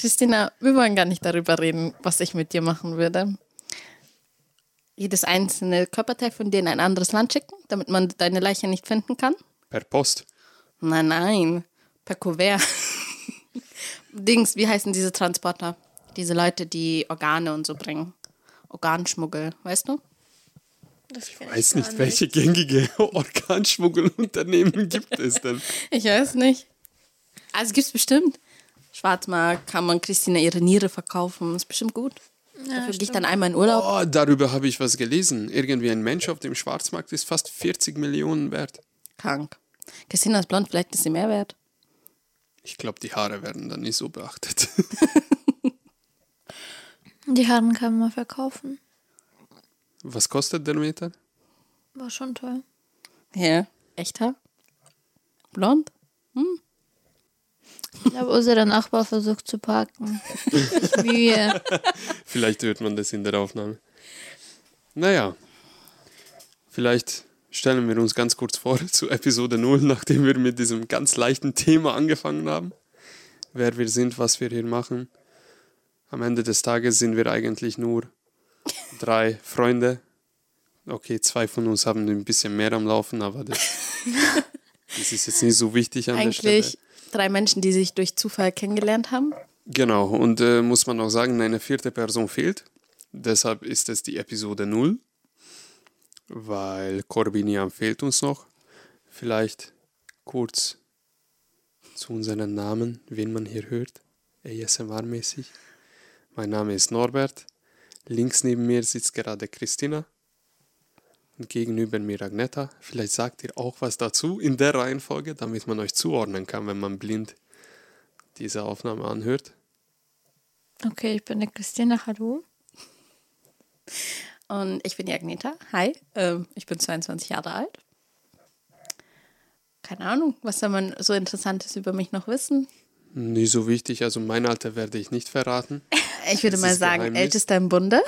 Christina, wir wollen gar nicht darüber reden, was ich mit dir machen würde. Jedes einzelne Körperteil von dir in ein anderes Land schicken, damit man deine Leiche nicht finden kann? Per Post. Nein, nein, per Kuvert. Dings, wie heißen diese Transporter? Diese Leute, die Organe und so bringen. Organschmuggel, weißt du? Ich weiß nicht, welche gängige Organschmuggelunternehmen gibt es denn? Ich weiß nicht. Also gibt es bestimmt. Schwarzmarkt kann man Christina ihre Niere verkaufen. Ist bestimmt gut. Ja, Dafür gehe ich dann einmal in Urlaub. Oh, darüber habe ich was gelesen. Irgendwie ein Mensch auf dem Schwarzmarkt ist fast 40 Millionen wert. Krank. Christina ist blond, vielleicht ist sie mehr wert. Ich glaube, die Haare werden dann nicht so beachtet. Die Haaren kann man verkaufen. Was kostet der Meter? War schon toll. Ja. Echter? Blond? Ich glaube, unser Nachbar versucht zu parken. Mühe. Vielleicht hört man das in der Aufnahme. Naja, vielleicht stellen wir uns ganz kurz vor zu Episode 0, nachdem wir mit diesem ganz leichten Thema angefangen haben. Wer wir sind, was wir hier machen. Am Ende des Tages sind wir eigentlich nur drei Freunde. Okay, zwei von uns haben ein bisschen mehr am Laufen, aber das, das ist jetzt nicht so wichtig an der Stelle. Drei Menschen, die sich durch Zufall kennengelernt haben. Genau, und äh, muss man auch sagen, eine vierte Person fehlt. Deshalb ist es die Episode 0, weil Corbinian fehlt uns noch. Vielleicht kurz zu unseren Namen, wen man hier hört, ASMR-mäßig. Mein Name ist Norbert. Links neben mir sitzt gerade Christina. Gegenüber mir Agneta. Vielleicht sagt ihr auch was dazu in der Reihenfolge, damit man euch zuordnen kann, wenn man blind diese Aufnahme anhört. Okay, ich bin der Christina. Hallo. Und ich bin die Agneta. Hi. Ähm, ich bin 22 Jahre alt. Keine Ahnung, was soll man so Interessantes über mich noch wissen? Nicht so wichtig, also mein Alter werde ich nicht verraten. Ich würde Das mal sagen, Geheimnis. ältester im Bunde.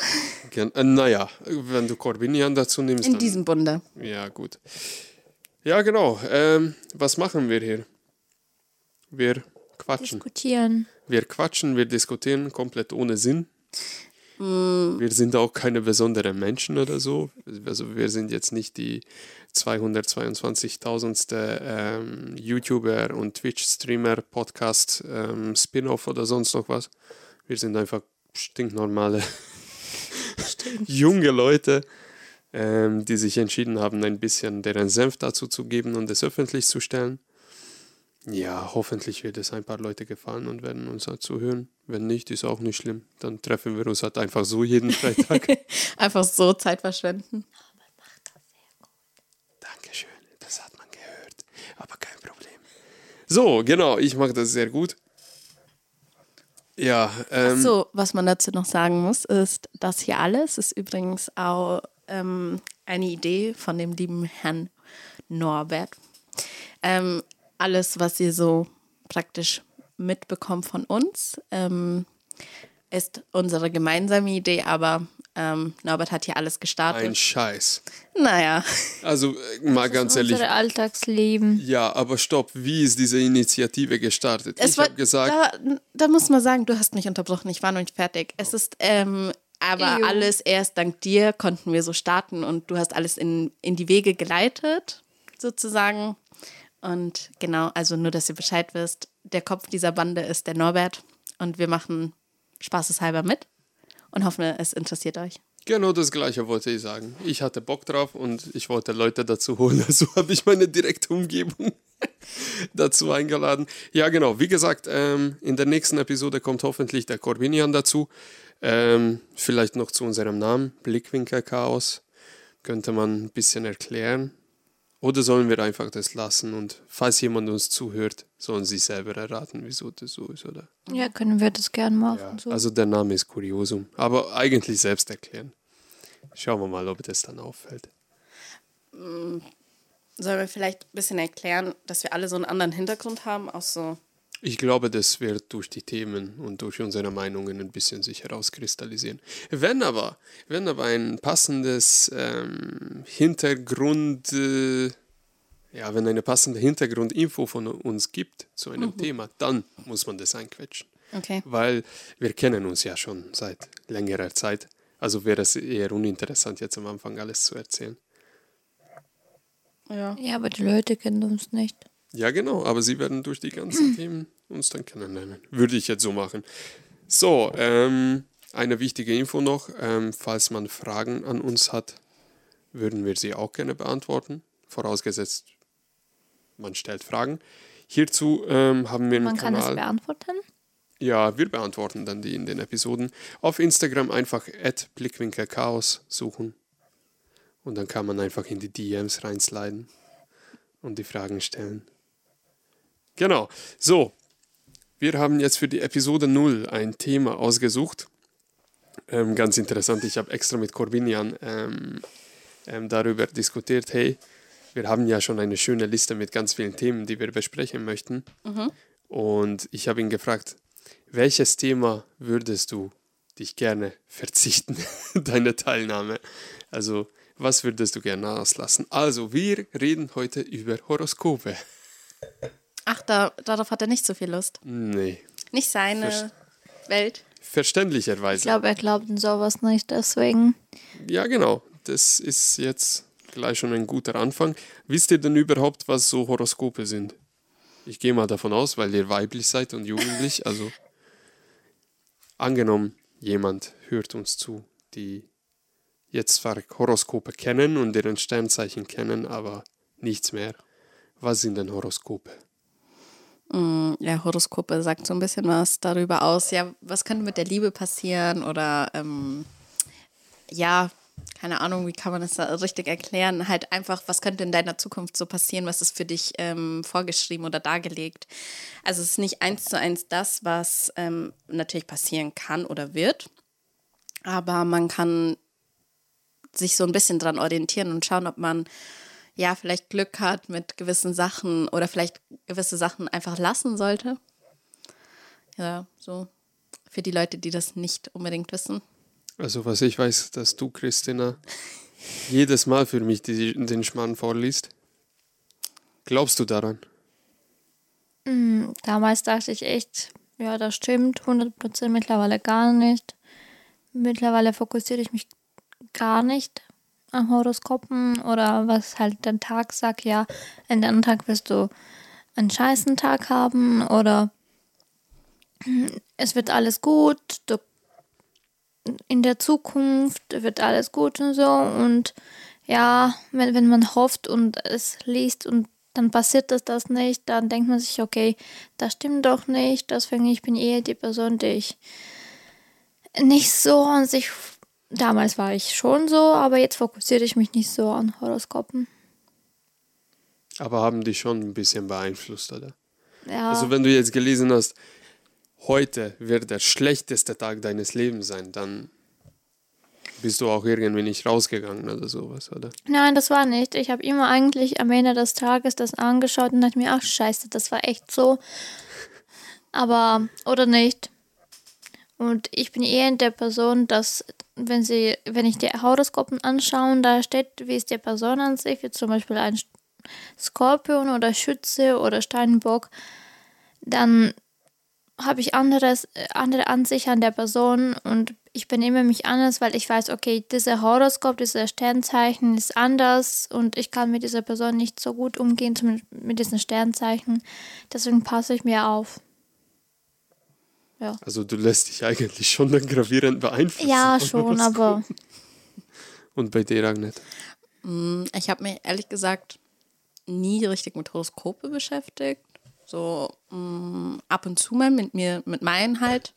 Gen- Äh, naja, wenn du Corbinian dazu nimmst, In dann, diesem Bunde. Ja, gut. Ja, genau. Ähm, was machen wir hier? Wir quatschen. Diskutieren. Wir quatschen, wir diskutieren komplett ohne Sinn. Wir sind auch keine besonderen Menschen oder so. Also wir sind jetzt nicht die 222.000. Ähm, YouTuber und Twitch-Streamer, Podcast, ähm, Spin-off oder sonst noch was. Wir sind einfach stinknormale junge Leute, ähm, die sich entschieden haben, ein bisschen deren Senf dazu zu geben und es öffentlich zu stellen. Ja, hoffentlich wird es ein paar Leute gefallen und werden uns dazu hören. Wenn nicht, ist auch nicht schlimm. Dann treffen wir uns halt einfach so jeden Freitag. Einfach so Zeit verschwenden. Dankeschön, das hat man gehört. Aber kein Problem. So, genau, ich mache das sehr gut. Ja, ähm, So, was man dazu noch sagen muss, ist, das hier alles ist übrigens auch ähm, eine Idee von dem lieben Herrn Norbert. Ähm, alles, was ihr so praktisch mitbekommt von uns, ähm, ist unsere gemeinsame Idee, aber ähm, Norbert hat hier alles gestartet. ein Scheiß. naja, Also, äh, mal ganz ehrlich. Unser Alltagsleben. Ja, aber stopp, wie ist diese Initiative gestartet? es ich habe gesagt, da, da muss man sagen, du hast mich unterbrochen, ich war noch nicht fertig. Es ist ähm, aber Ejo. alles erst dank dir konnten wir so starten und du hast alles in, in die Wege geleitet, sozusagen. Und genau, also nur, dass ihr Bescheid wisst, der Kopf dieser Bande ist der Norbert und wir machen spaßeshalber mit und hoffen, es interessiert euch. Genau das gleiche wollte ich sagen. Ich hatte Bock drauf und ich wollte Leute dazu holen. Also habe ich meine direkte Umgebung dazu eingeladen. Ja, genau. Wie gesagt, ähm, in der nächsten Episode kommt hoffentlich der Corbinian dazu. Ähm, vielleicht noch zu unserem Namen, Blickwinkel Chaos. Könnte man ein bisschen erklären. Oder sollen wir einfach das lassen und falls jemand uns zuhört, sollen sie selber erraten, wieso das so ist, oder? Ja, können wir das gern machen. Ja, so. also der Name ist Kuriosum, aber eigentlich selbst erklären. Schauen wir mal, ob das dann auffällt. Sollen wir vielleicht ein bisschen erklären, dass wir alle so einen anderen Hintergrund haben, auch so Ich glaube, das wird durch die Themen und durch unsere Meinungen ein bisschen sich herauskristallisieren. Wenn aber, wenn aber ein passendes ähm, Hintergrund, äh, ja, wenn eine passende Hintergrundinfo von uns gibt zu einem Thema, dann muss man das einquetschen. Okay. Weil wir kennen uns ja schon seit längerer Zeit. Also wäre es eher uninteressant, jetzt am Anfang alles zu erzählen. Ja. Ja, aber die Leute kennen uns nicht. Ja, genau, aber sie werden durch die ganzen Themen uns dann kennenlernen. Würde ich jetzt so machen. So, ähm, eine wichtige Info noch. Ähm, falls man Fragen an uns hat, würden wir sie auch gerne beantworten. Vorausgesetzt, man stellt Fragen. Hierzu ähm, haben wir einen Man kann es Kanal. beantworten. Ja, wir beantworten dann die in den Episoden. Auf Instagram einfach blickwinkelchaos suchen. Und dann kann man einfach in die DMs reinsliden und die Fragen stellen. Genau. So, wir haben jetzt für die Episode 0 ein Thema ausgesucht. Ähm, ganz interessant, ich habe extra mit Corbinian ähm, ähm, darüber diskutiert. Hey, wir haben ja schon eine schöne Liste mit ganz vielen Themen, die wir besprechen möchten. Und ich habe ihn gefragt, welches Thema würdest du dich gerne verzichten, deine Teilnahme? Also, was würdest du gerne auslassen? Also, wir reden heute über Horoskope. Ach, da, darauf hat er nicht so viel Lust. Nee, Nicht seine Verst- Welt. Ich verständlicherweise. glaube, er glaubt in sowas nicht, deswegen. Ja, genau. Das ist jetzt gleich schon ein guter Anfang. Wisst ihr denn überhaupt, was so Horoskope sind? Ich gehe mal davon aus, weil ihr weiblich seid und jugendlich. Also angenommen, jemand hört uns zu, die jetzt zwar Horoskope kennen und deren Sternzeichen kennen, aber nichts mehr. Was sind denn Horoskope? Mm, Ja, Horoskope sagt so ein bisschen was darüber aus. Ja, was könnte mit der Liebe passieren? Oder ähm, ja, keine Ahnung, wie kann man das da richtig erklären? Halt einfach, was könnte in deiner Zukunft so passieren? Was ist für dich ähm, vorgeschrieben oder dargelegt? Also es ist nicht eins zu eins das, was ähm, natürlich passieren kann oder wird. Aber man kann sich so ein bisschen dran orientieren und schauen, ob man ja vielleicht Glück hat mit gewissen Sachen oder vielleicht gewisse Sachen einfach lassen sollte. Ja, so für die Leute, die das nicht unbedingt wissen. Also was ich weiß, dass du, Christina, jedes Mal für mich die, den Schmarrn vorliest. Glaubst du daran? Hm, Damals dachte ich echt, ja, das stimmt, 100% mittlerweile gar nicht. Mittlerweile fokussiere ich mich gar nicht an Horoskopen oder was halt der Tag sagt, ja, an dem Tag wirst du einen scheißen Tag haben oder es wird alles gut, du, in der Zukunft wird alles gut und so und ja, wenn, wenn man hofft und es liest und dann passiert das, das nicht, dann denkt man sich, okay, das stimmt doch nicht, deswegen ich bin eher die Person, die ich nicht so an sich, damals war ich schon so, aber jetzt fokussiere ich mich nicht so an Horoskopen. Aber haben die schon ein bisschen beeinflusst, oder? Ja, Also wenn du jetzt gelesen hast, heute wird der schlechteste Tag deines Lebens sein, dann bist du auch irgendwie nicht rausgegangen oder sowas, oder? nein, das war nicht. Ich habe immer eigentlich am Ende des Tages das angeschaut und dachte mir, ach scheiße, das war echt so. Aber, oder nicht. Und ich bin eher in der Person, dass, wenn sie, wenn ich die Horoskopen anschaue, da steht, wie ist die Person an sich, wie zum Beispiel ein Skorpion oder Schütze oder Steinbock, dann habe ich anderes, äh, andere Ansicht an der Person und ich benehme mich anders, weil ich weiß, okay, dieser Horoskop, dieser Sternzeichen ist anders und ich kann mit dieser Person nicht so gut umgehen, zumindest mit diesen Sternzeichen. Deswegen passe ich mir auf. Also du lässt dich eigentlich schon dann gravierend beeinflussen. Ja, schon, aber Und bei dir, Agnet? Mm, Ich habe mich ehrlich gesagt nie richtig mit Horoskope beschäftigt. So mm, ab und zu mal mit mir, mit meinen halt.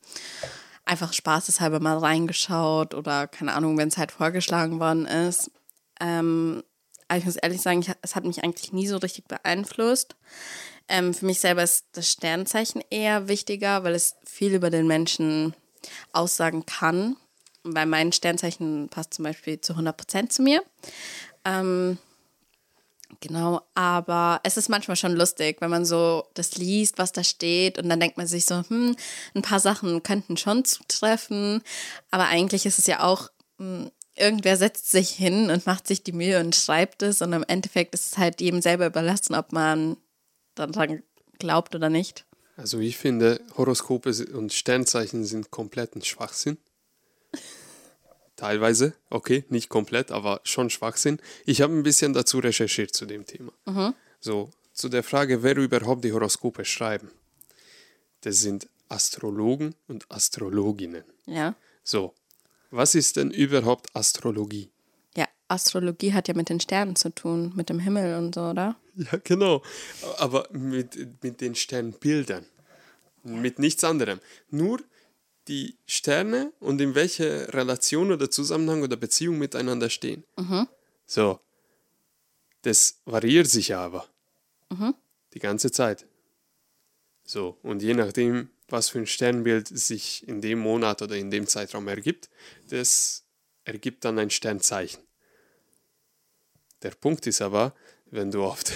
Einfach spaßeshalber mal reingeschaut oder keine Ahnung, wenn es halt vorgeschlagen worden ist. Ähm, aber ich muss ehrlich sagen, ich, es hat mich eigentlich nie so richtig beeinflusst. Ähm, für mich selber ist das Sternzeichen eher wichtiger, weil es viel über den Menschen aussagen kann. Weil mein Sternzeichen passt zum Beispiel zu 100% zu mir. Ähm, genau, aber es ist manchmal schon lustig, wenn man so das liest, was da steht und dann denkt man sich so, hm, ein paar Sachen könnten schon zutreffen, aber eigentlich ist es ja auch, hm, irgendwer setzt sich hin und macht sich die Mühe und schreibt es und im Endeffekt ist es halt jedem selber überlassen, ob man daran glaubt oder nicht. Also ich finde, Horoskope und Sternzeichen sind kompletten Schwachsinn. Teilweise, okay, nicht komplett, aber schon Schwachsinn. Ich habe ein bisschen dazu recherchiert zu dem Thema. So, zu der Frage, wer überhaupt die Horoskope schreiben. Das sind Astrologen und Astrologinnen. Ja. So, was ist denn überhaupt Astrologie? Astrologie hat ja mit den Sternen zu tun, mit dem Himmel und so, oder? Ja, genau. Aber mit, mit den Sternbildern. Mit nichts anderem. Nur die Sterne und in welche Relation oder Zusammenhang oder Beziehung miteinander stehen. So. Das variiert sich aber. Die ganze Zeit. So. Und je nachdem, was für ein Sternbild sich in dem Monat oder in dem Zeitraum ergibt, das ergibt dann ein Sternzeichen. Der Punkt ist aber, wenn du auf der,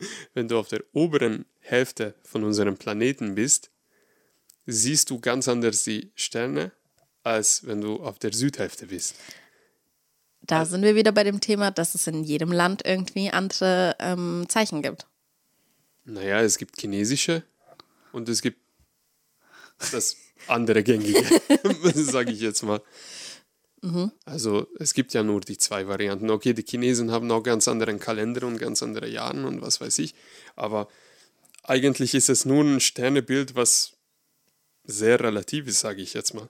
wenn du auf der oberen Hälfte von unserem Planeten bist, siehst du ganz anders die Sterne, als wenn du auf der Südhälfte bist. Da sind wir wieder bei dem Thema, dass es in jedem Land irgendwie andere ähm, Zeichen gibt. Naja, es gibt chinesische und es gibt das andere gängige, sage ich jetzt mal. Also es gibt ja nur die zwei Varianten. Okay, die Chinesen haben auch ganz anderen Kalender und ganz andere Jahre und was weiß ich. Aber eigentlich ist es nur ein Sternebild, was sehr relativ ist, sage ich jetzt mal.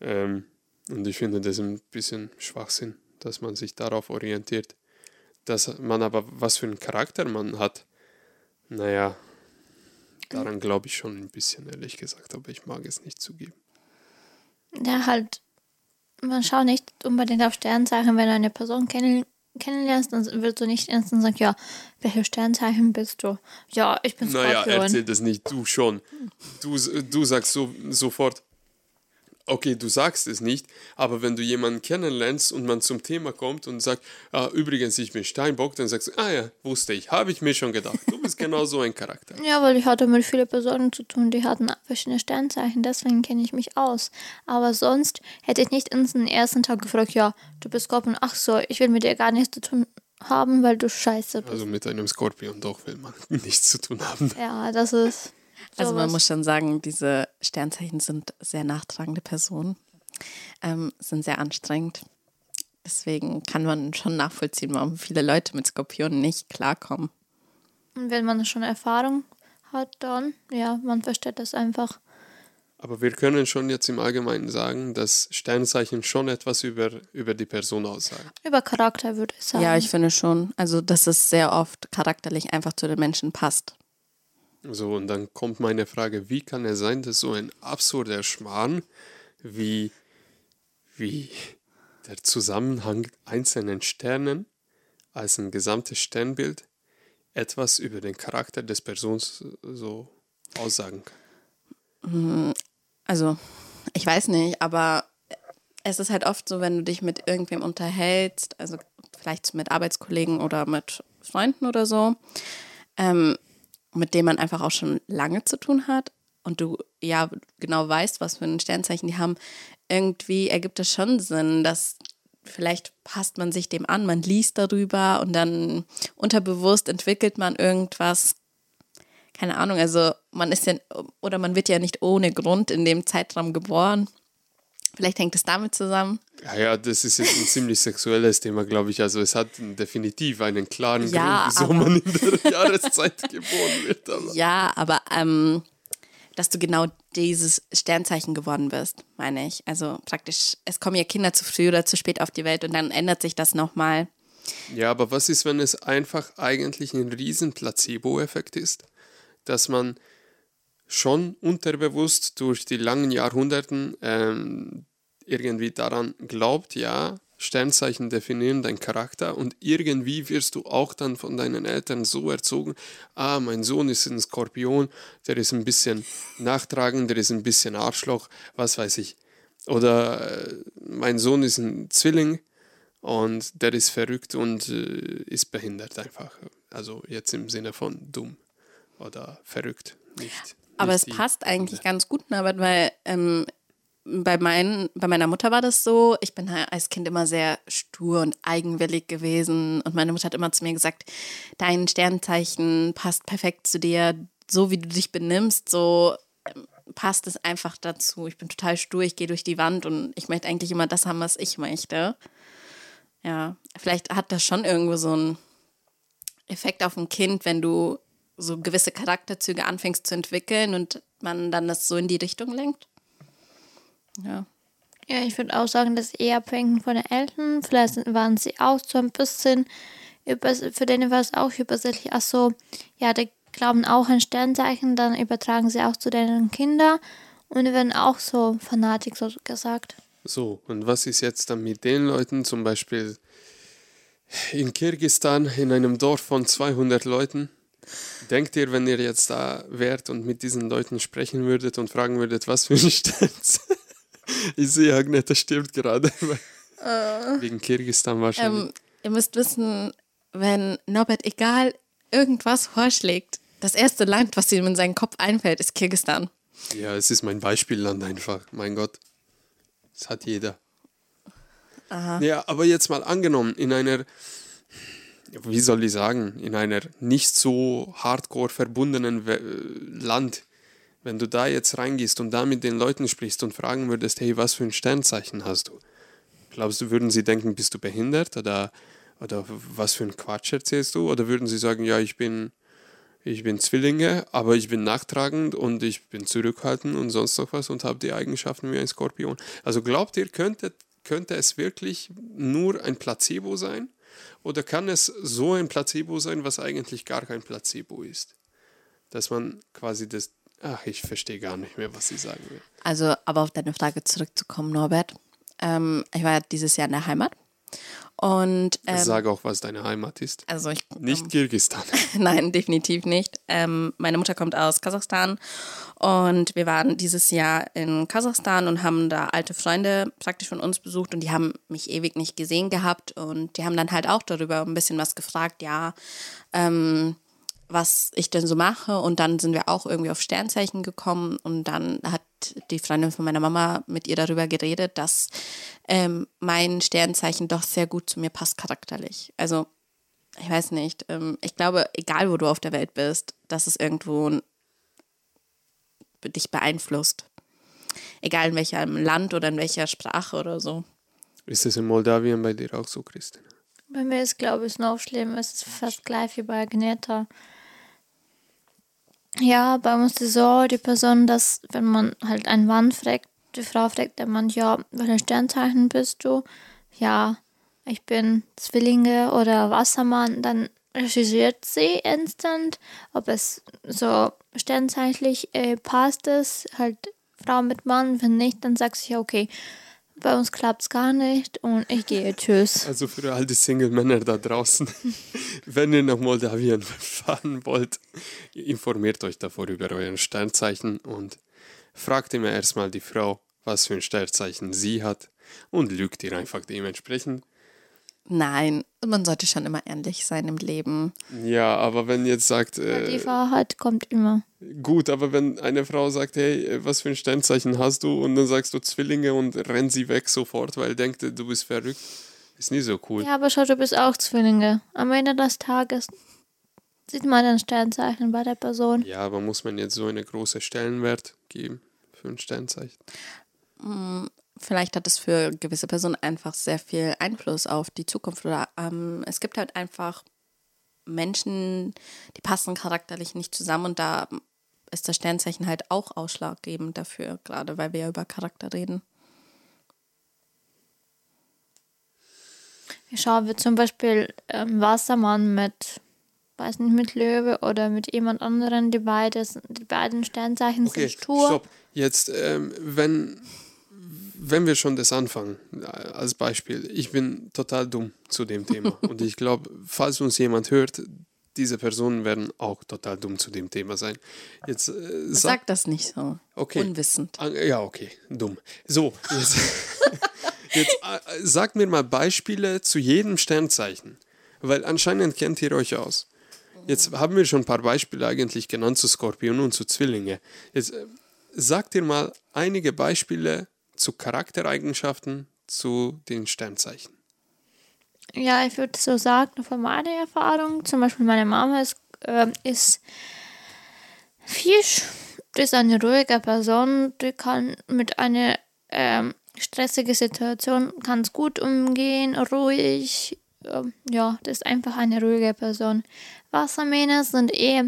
Ähm, und ich finde das ein bisschen Schwachsinn, dass man sich darauf orientiert. Dass man aber, was für einen Charakter man hat, naja, daran glaube ich schon ein bisschen, ehrlich gesagt, aber ich mag es nicht zugeben. Ja, halt, man schaut nicht unbedingt auf Sternzeichen, wenn du eine Person kennen, kennenlernst, dann wirst du nicht instant sagen, ja, welche Sternzeichen bist du? Ja, ich bin Naja, Skorpion. erzähl das nicht, du schon. Du, du sagst so, sofort, okay, du sagst es nicht, aber wenn du jemanden kennenlernst und man zum Thema kommt und sagt, ah, übrigens, ich bin Steinbock, dann sagst du, ah ja, wusste ich, habe ich mir schon gedacht. Du bist genau so ein Charakter. Ja, weil ich hatte mit vielen Personen zu tun, die hatten verschiedene Sternzeichen, deswegen kenne ich mich aus. Aber sonst hätte ich nicht in den ersten Tag gefragt, ja, du bist Skorpion, ach so, ich will mit dir gar nichts zu tun haben, weil du scheiße bist. Also mit einem Skorpion doch will man nichts zu tun haben. ja, das ist. Also man muss schon sagen, diese Sternzeichen sind sehr nachtragende Personen, ähm, sind sehr anstrengend. Deswegen kann man schon nachvollziehen, warum viele Leute mit Skorpionen nicht klarkommen. Und wenn man schon Erfahrung hat, dann, ja, man versteht das einfach. Aber wir können schon jetzt im Allgemeinen sagen, dass Sternzeichen schon etwas über, über die Person aussagen. Über Charakter würde ich sagen. Ja, ich finde schon. Also, dass es sehr oft charakterlich einfach zu den Menschen passt. So, und dann kommt meine Frage, wie kann es sein, dass so ein absurder Schmarrn wie, wie der Zusammenhang einzelnen Sternen als ein gesamtes Sternbild etwas über den Charakter des Persons so aussagen kann? Also, ich weiß nicht, aber es ist halt oft so, wenn du dich mit irgendwem unterhältst, also vielleicht mit Arbeitskollegen oder mit Freunden oder so, ähm, mit denen man einfach auch schon lange zu tun hat und du ja genau weißt, was für ein Sternzeichen die haben, irgendwie ergibt es schon Sinn, dass vielleicht passt man sich dem an, man liest darüber und dann unterbewusst entwickelt man irgendwas, keine Ahnung, also man ist ja, oder man wird ja nicht ohne Grund in dem Zeitraum geboren. Vielleicht hängt es damit zusammen. Ja, ja, das ist jetzt ein ziemlich sexuelles Thema, glaube ich. Also es hat definitiv einen klaren Ja, Grund, wieso man in der Jahreszeit geboren wird. Aber Ja, aber ähm, dass du genau dieses Sternzeichen geworden bist, meine ich. Also praktisch, es kommen ja Kinder zu früh oder zu spät auf die Welt und dann ändert sich das nochmal. Ja, aber was ist, wenn es einfach eigentlich ein riesen Placebo-Effekt ist, dass man schon unterbewusst durch die langen Jahrhunderten ähm, irgendwie daran glaubt, ja, Sternzeichen definieren deinen Charakter und irgendwie wirst du auch dann von deinen Eltern so erzogen, ah, mein Sohn ist ein Skorpion, der ist ein bisschen nachtragend, der ist ein bisschen Arschloch, was weiß ich. Oder äh, mein Sohn ist ein Zwilling, und der ist verrückt und äh, ist behindert einfach. Also jetzt im Sinne von dumm oder verrückt. Nicht, Aber es passt eigentlich ganz gut, Norbert, weil ähm, bei, mein, bei meiner Mutter war das so, ich bin als Kind immer sehr stur und eigenwillig gewesen und meine Mutter hat immer zu mir gesagt, dein Sternzeichen passt perfekt zu dir, so wie du dich benimmst, so ähm, passt es einfach dazu. Ich bin total stur, ich gehe durch die Wand und ich möchte eigentlich immer das haben, was ich möchte. Ja, vielleicht hat das schon irgendwo so einen Effekt auf ein Kind, wenn du so gewisse Charakterzüge anfängst zu entwickeln und man dann das so in die Richtung lenkt. Ja. Ja, ich würde auch sagen, dass eher abhängen von den Eltern. Vielleicht waren sie auch so ein bisschen, für denen war es auch übersichtlich. Ach so, ja, die glauben auch an Sternzeichen, dann übertragen sie auch zu den Kindern und werden auch so Fanatik, so gesagt. So, und was ist jetzt dann mit den Leuten, zum Beispiel in Kirgistan, in einem Dorf von 200 Leuten? Denkt ihr, wenn ihr jetzt da wärt und mit diesen Leuten sprechen würdet und fragen würdet, was für ein Stern? ich sehe, Agneta stirbt gerade. Uh, Wegen Kirgistan wahrscheinlich. Ähm, ihr müsst wissen, wenn Norbert egal irgendwas vorschlägt, das erste Land, was ihm in seinen Kopf einfällt, ist Kirgistan. Ja, es ist mein Beispielland einfach. Mein Gott. Das hat jeder. Aha. Ja, aber jetzt mal angenommen, in einer wie soll ich sagen, in einer nicht so hardcore verbundenen Land, wenn du da jetzt reingehst und da mit den Leuten sprichst und fragen würdest, hey, was für ein Sternzeichen hast du? Glaubst du, würden sie denken, bist du behindert oder, oder was für ein Quatsch erzählst du? Oder würden sie sagen, ja, ich bin, ich bin Zwillinge, aber ich bin nachtragend und ich bin zurückhaltend und sonst noch was und habe die Eigenschaften wie ein Skorpion? Also glaubt ihr, könnte, könnte es wirklich nur ein Placebo sein? Oder kann es so ein Placebo sein, was eigentlich gar kein Placebo ist? Dass man quasi das. Ach, ich verstehe gar nicht mehr, was sie sagen will. Also, aber auf deine Frage zurückzukommen, Norbert. Ähm, ich war ja dieses Jahr in der Heimat und ähm, Sag auch, was deine Heimat ist. Also ich, nicht ähm, Kirgisistan. Nein, definitiv nicht. Ähm, meine Mutter kommt aus Kasachstan und wir waren dieses Jahr in Kasachstan und haben da alte Freunde praktisch von uns besucht und die haben mich ewig nicht gesehen gehabt und die haben dann halt auch darüber ein bisschen was gefragt. Ja, ähm, was ich denn so mache. Und dann sind wir auch irgendwie auf Sternzeichen gekommen. Und dann hat die Freundin von meiner Mama mit ihr darüber geredet, dass ähm, mein Sternzeichen doch sehr gut zu mir passt charakterlich. Also, ich weiß nicht. Ähm, ich glaube, egal wo du auf der Welt bist, dass es irgendwo dich beeinflusst. Egal in welchem Land oder in welcher Sprache oder so. Ist das in Moldawien bei dir auch so, Christina? Bei mir ist, glaube ich, noch schlimm. Es ist fast gleich wie bei Agneta. Ja, bei uns ist so, die Person, dass wenn man halt einen Mann fragt, die Frau fragt der Mann, ja, welches Sternzeichen bist du? Ja, ich bin Zwillinge oder Wassermann, dann recherchiert sie instant, ob es so sternzeitlich äh, passt es, halt Frau mit Mann, wenn nicht, dann sagt sie, okay, bei uns klappt es gar nicht und ich gehe. Tschüss. Also für all die Single-Männer da draußen, wenn ihr nach Moldawien fahren wollt, informiert euch davor über euren Sternzeichen und fragt immer erstmal die Frau, was für ein Sternzeichen sie hat und lügt ihr einfach dementsprechend. Nein, man sollte schon immer ehrlich sein im Leben. Ja, aber wenn jetzt sagt. Äh, die Wahrheit kommt immer. Gut, aber wenn eine Frau sagt, hey, was für ein Sternzeichen hast du? Und dann sagst du Zwillinge und rennt sie weg sofort, weil denkt, du bist verrückt. Ist nie so cool. Ja, aber schau, du bist auch Zwillinge. Am Ende des Tages sieht man ein Sternzeichen bei der Person. Ja, aber muss man jetzt so eine große Stellenwert geben für ein Sternzeichen? Vielleicht hat es für gewisse Personen einfach sehr viel Einfluss auf die Zukunft oder ähm, es gibt halt einfach Menschen, die passen charakterlich nicht zusammen und da ist das Sternzeichen halt auch ausschlaggebend dafür, gerade weil wir ja über Charakter reden. Schauen wir zum Beispiel ähm, Wassermann mit, weiß nicht, mit Löwe oder mit jemand anderen, die, beides, die beiden Sternzeichen okay, sind stur. Stopp. Jetzt, ähm, wenn wenn wir schon das anfangen, äh, als Beispiel, ich bin total dumm zu dem Thema. Und ich glaube, falls uns jemand hört, diese Personen werden auch total dumm zu dem Thema sein. Jetzt, äh, sag, sag, das nicht so. Okay. Unwissend. Ah, ja, okay, dumm. So, jetzt, jetzt äh, sagt mir mal Beispiele zu jedem Sternzeichen. Weil anscheinend kennt ihr euch aus. Jetzt haben wir schon ein paar Beispiele eigentlich genannt zu Skorpion und zu Zwillinge. Jetzt äh, sagt ihr mal einige Beispiele zu Charaktereigenschaften zu den Sternzeichen? Ja, ich würde so sagen, von meiner Erfahrung, zum Beispiel meine Mama ist, äh, ist Fisch ist eine ruhige Person, die kann mit einer ähm, stressigen Situation ganz gut umgehen, ruhig. Ähm, ja, das ist einfach eine ruhige Person. Wassermähne sind eh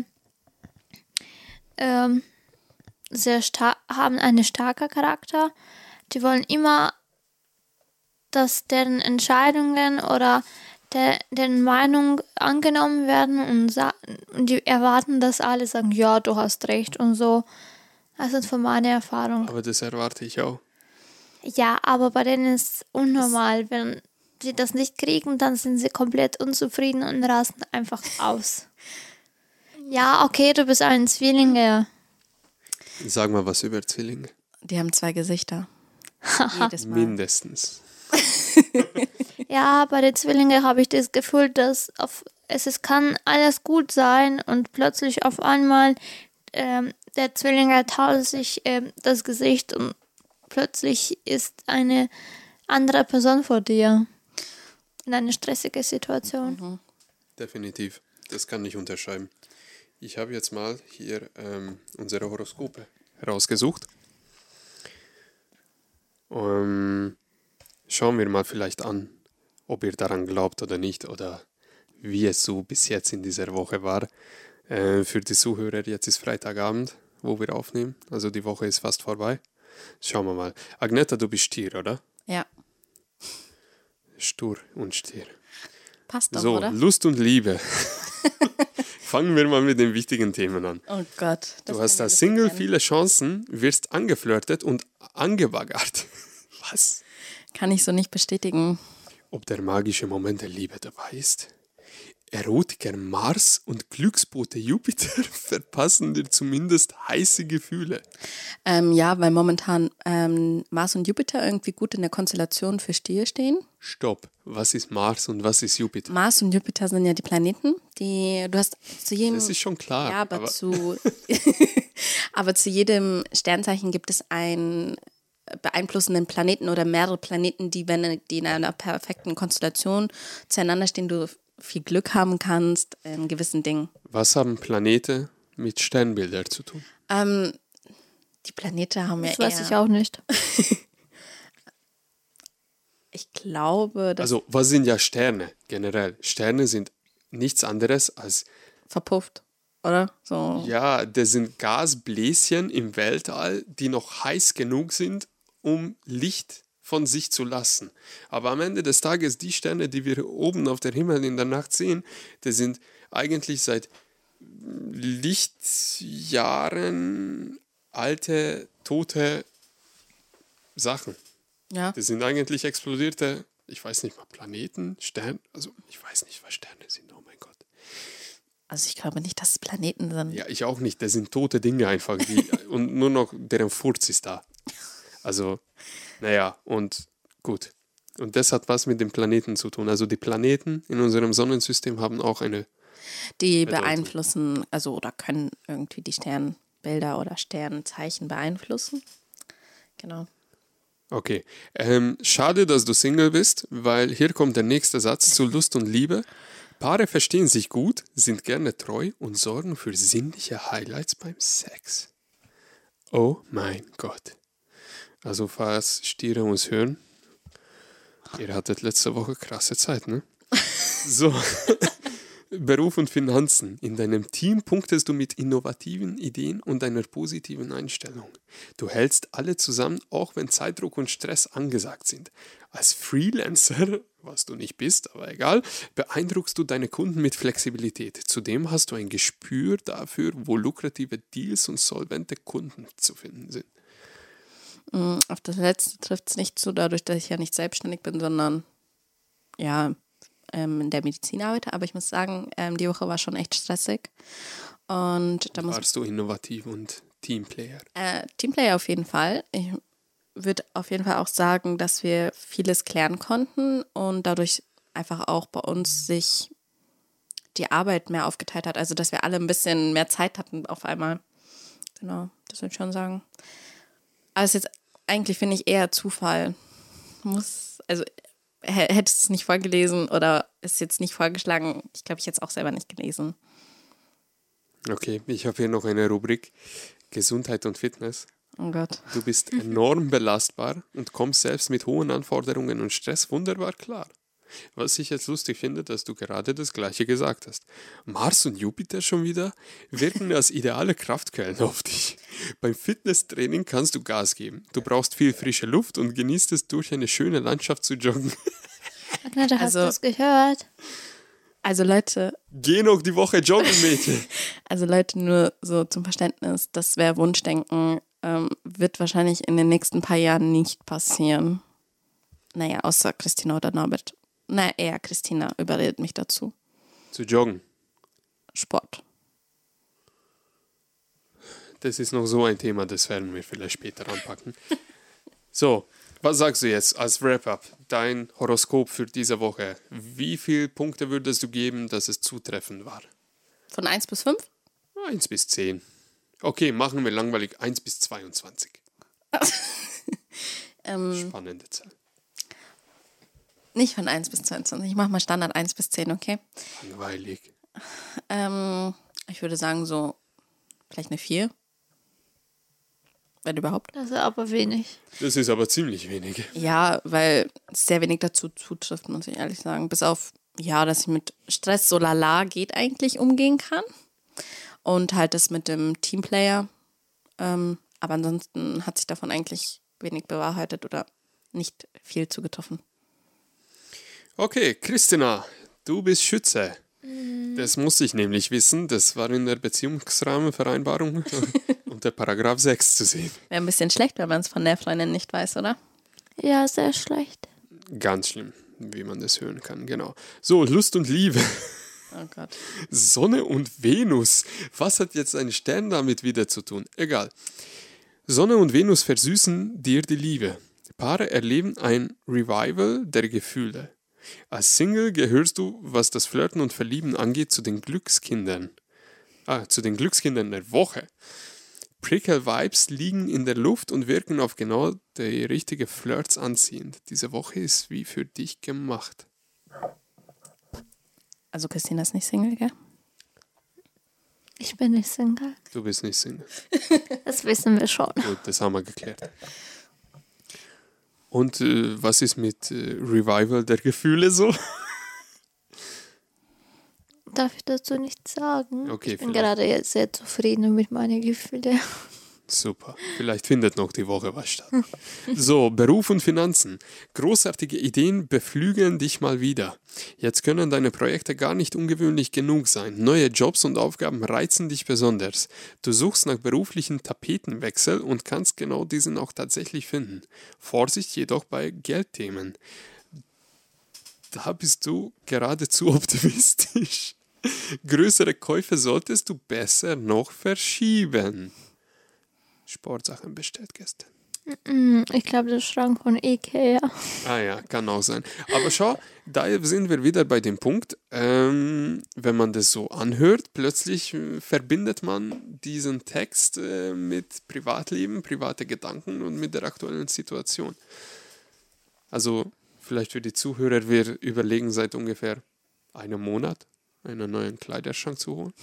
ähm, sehr stark, haben einen starken Charakter. Die wollen immer, dass deren Entscheidungen oder der, deren Meinung angenommen werden und, und die erwarten, dass alle sagen, ja, du hast recht und so. Das ist von meiner Erfahrung. Aber das erwarte ich auch. Ja, aber bei denen ist es unnormal. Wenn sie das nicht kriegen, dann sind sie komplett unzufrieden und rasten einfach aus. Ja, okay, du bist ein Zwillinge. Sag mal was über Zwillinge. Die haben zwei Gesichter. Jedes Mal. Mindestens. ja, bei den Zwillingen habe ich das Gefühl, dass auf, es, es kann alles gut sein und plötzlich auf einmal ähm, der Zwillinge tauscht sich ähm, das Gesicht und plötzlich ist eine andere Person vor dir in einer stressigen Situation. Mhm. Definitiv, das kann ich unterschreiben. Ich habe jetzt mal hier ähm, unsere Horoskope rausgesucht. Ähm, schauen wir mal vielleicht an, ob ihr daran glaubt oder nicht oder wie es so bis jetzt in dieser Woche war. Äh, für die Zuhörer, jetzt ist Freitagabend, wo wir aufnehmen. Also die Woche ist fast vorbei. Schauen wir mal. Agneta, du bist Stier, oder? Ja. Stur und Stier. Passt doch, so, oder? Lust und Liebe. Fangen wir mal mit den wichtigen Themen an. Oh Gott. Du hast als Single viele Chancen, wirst angeflirtet und angebaggert. Was? Kann ich so nicht bestätigen. Ob der magische Moment der Liebe dabei ist? Erotiker Mars und Glücksbote Jupiter verpassen dir zumindest heiße Gefühle. Ähm, ja, weil momentan ähm, Mars und Jupiter irgendwie gut in der Konstellation für Stier stehen. Stopp. Was ist Mars und was ist Jupiter? Mars und Jupiter sind ja die Planeten, die du hast zu jedem. Das ist schon klar. Ja, aber, aber zu. aber zu jedem Sternzeichen gibt es einen beeinflussenden Planeten oder mehrere Planeten, die, wenn die in einer perfekten Konstellation zueinander stehen, du viel Glück haben kannst in gewissen Dingen. Was haben Planete mit Sternbildern zu tun? Ähm, die Planete haben ja Das weiß ich auch nicht. ich glaube, dass... Also, was sind ja Sterne generell? Sterne sind nichts anderes als... Verpufft, oder? So. Ja, das sind Gasbläschen im Weltall, die noch heiß genug sind, um Licht von sich zu lassen. Aber am Ende des Tages, die Sterne, die wir oben auf der Himmel in der Nacht sehen, die sind eigentlich seit Lichtjahren alte, tote Sachen. Ja. Das sind eigentlich explodierte, ich weiß nicht mal, Planeten, Sterne, also ich weiß nicht, was Sterne sind, oh mein Gott. Also ich glaube nicht, dass es Planeten sind. Ja, ich auch nicht. Das sind tote Dinge einfach. Die, und nur noch deren Furz ist da. Also naja, und gut. Und das hat was mit dem Planeten zu tun. Also die Planeten in unserem Sonnensystem haben auch eine. Die Bedeutung. beeinflussen, also oder können irgendwie die Sternbilder oder Sternzeichen beeinflussen. Genau. Okay. Ähm, schade, dass du Single bist, weil hier kommt der nächste Satz zu Lust und Liebe. Paare verstehen sich gut, sind gerne treu und sorgen für sinnliche Highlights beim Sex. Oh mein Gott. Also falls Stiere uns hören, ihr hattet letzte Woche krasse Zeit, ne? so. Beruf und Finanzen. In deinem Team punktest du mit innovativen Ideen und einer positiven Einstellung. Du hältst alle zusammen, auch wenn Zeitdruck und Stress angesagt sind. Als Freelancer, was du nicht bist, aber egal, beeindruckst du deine Kunden mit Flexibilität. Zudem hast du ein Gespür dafür, wo lukrative Deals und solvente Kunden zu finden sind. Mm, auf das letzte trifft es nicht zu, dadurch, dass ich ja nicht selbstständig bin, sondern ja, ähm, in der Medizin arbeite. Aber ich muss sagen, ähm, die Woche war schon echt stressig. Und da muss Warst du innovativ und Teamplayer? Äh, Teamplayer auf jeden Fall. Ich würde auf jeden Fall auch sagen, dass wir vieles klären konnten und dadurch einfach auch bei uns sich die Arbeit mehr aufgeteilt hat. Also, dass wir alle ein bisschen mehr Zeit hatten auf einmal. Genau, das würde ich schon sagen. Aber es ist jetzt eigentlich, finde ich, eher Zufall. Muss, also hättest es nicht vorgelesen oder ist jetzt nicht vorgeschlagen. Ich glaube, ich hätte es auch selber nicht gelesen. Okay, ich habe hier noch eine Rubrik Gesundheit und Fitness. Oh Gott. Du bist enorm belastbar und kommst selbst mit hohen Anforderungen und Stress wunderbar klar. Was ich jetzt lustig finde, dass du gerade das gleiche gesagt hast. Mars und Jupiter schon wieder wirken als ideale Kraftquellen auf dich. Beim Fitnesstraining kannst du Gas geben. Du brauchst viel frische Luft und genießt es, durch eine schöne Landschaft zu joggen. Agna, du hast Also- das gehört. Also Leute, Geh noch die Woche joggen, Mädchen. also Leute, nur so zum Verständnis, das wäre Wunschdenken, ähm, wird wahrscheinlich in den nächsten paar Jahren nicht passieren. Naja, außer Christina oder Norbert. Na, eher Christina überredet mich dazu. zu joggen. Sport. Das ist noch so ein Thema, das werden wir vielleicht später anpacken. So, was sagst du jetzt als Wrap-up? Dein Horoskop für diese Woche. Wie viele Punkte würdest du geben, dass es zutreffend war? Von 1 bis 5? 1 bis 10. Okay, machen wir langweilig 1 bis 22. Ähm, Spannende Zahl. Nicht von 1 bis 22. Ich mache mal Standard 1 bis 10, okay? Langweilig. Ähm, ich würde sagen so vielleicht eine 4. Wenn überhaupt. Das ist aber wenig. Das ist aber ziemlich wenig. Ja, weil sehr wenig dazu zutrifft, muss ich ehrlich sagen. Bis auf, ja, dass ich mit Stress so lala geht eigentlich umgehen kann. Und halt das mit dem Teamplayer. Ähm, aber ansonsten hat sich davon eigentlich wenig bewahrheitet oder nicht viel zugetroffen. Okay, Christina, du bist Schütze. Das muss ich nämlich wissen. Das war in der Beziehungsrahmenvereinbarung unter Paragraph 6 zu sehen. Wäre ein bisschen schlecht, wenn man es von der Freundin nicht weiß, oder? Ja, sehr schlecht. Ganz schlimm, wie man das hören kann, genau. So, Lust und Liebe. Oh Gott. Sonne und Venus. Was hat jetzt ein Stern damit wieder zu tun? Egal. Sonne und Venus versüßen dir die Liebe. Paare erleben ein Revival der Gefühle. Als Single gehörst du, was das Flirten und Verlieben angeht, zu den Glückskindern. Ah, zu den Glückskindern der Woche. Prickle Vibes liegen in der Luft und wirken auf genau die richtige Flirts anziehend. Diese Woche ist wie für dich gemacht. Also Christina ist nicht Single, gell? Ich bin nicht Single. Du bist nicht Single. Das wissen wir schon. Gut, das haben wir geklärt. Und äh, was ist mit äh, Revival der Gefühle so? Darf ich dazu nichts sagen? Okay, ich bin vielleicht. gerade jetzt sehr zufrieden mit meinen Gefühlen. Super. Vielleicht findet noch die Woche was statt. So, Beruf und Finanzen. Großartige Ideen beflügeln dich mal wieder. Jetzt können deine Projekte gar nicht ungewöhnlich genug sein. Neue Jobs und Aufgaben reizen dich besonders. Du suchst nach beruflichen Tapetenwechsel und kannst genau diesen auch tatsächlich finden. Vorsicht jedoch bei Geldthemen. Da bist du geradezu optimistisch. Größere Käufe solltest du besser noch verschieben. Sportsachen bestellt gestern. Ich glaube, der Schrank von Ikea. Ah ja, kann auch sein. Aber schau, da sind wir wieder bei dem Punkt, ähm, wenn man das so anhört, plötzlich äh, verbindet man diesen Text äh, mit Privatleben, private Gedanken und mit der aktuellen Situation. Also vielleicht für die Zuhörer, wir überlegen seit ungefähr einem Monat, einen neuen Kleiderschrank zu holen.